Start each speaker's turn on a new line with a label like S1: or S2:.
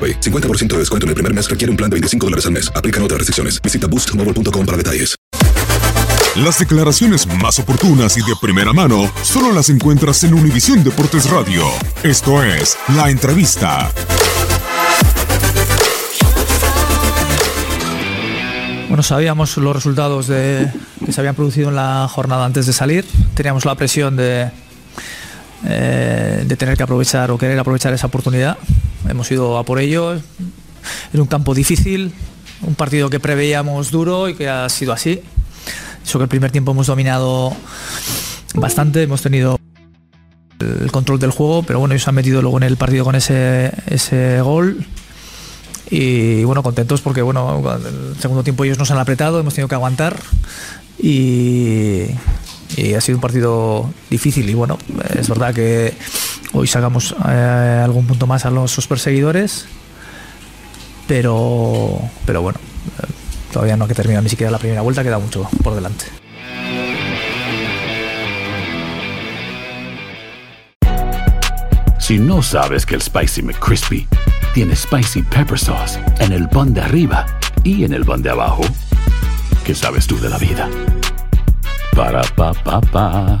S1: AroPay. 50% de descuento en el primer mes requiere un plan de 25 dólares al mes. Aplican otras restricciones. Visita boostmobile.com para detalles.
S2: Las declaraciones más oportunas y de primera mano solo las encuentras en Univisión Deportes Radio. Esto es La Entrevista.
S3: Bueno, sabíamos los resultados de, que se habían producido en la jornada antes de salir. Teníamos la presión de, eh, de tener que aprovechar o querer aprovechar esa oportunidad. Hemos ido a por ello. En un campo difícil, un partido que preveíamos duro y que ha sido así. Eso que el primer tiempo hemos dominado bastante, hemos tenido el control del juego, pero bueno, ellos han metido luego en el partido con ese, ese gol. Y bueno, contentos porque bueno, el segundo tiempo ellos nos han apretado, hemos tenido que aguantar y, y ha sido un partido difícil y bueno, es verdad que hoy sacamos eh, algún punto más a los sus perseguidores, pero, pero bueno, eh, todavía no que terminar ni siquiera la primera vuelta, queda mucho por delante.
S4: Si no sabes que el Spicy McCrispy tiene Spicy Pepper Sauce en el pan de arriba y en el pan de abajo, ¿qué sabes tú de la vida? Para, pa, pa, pa.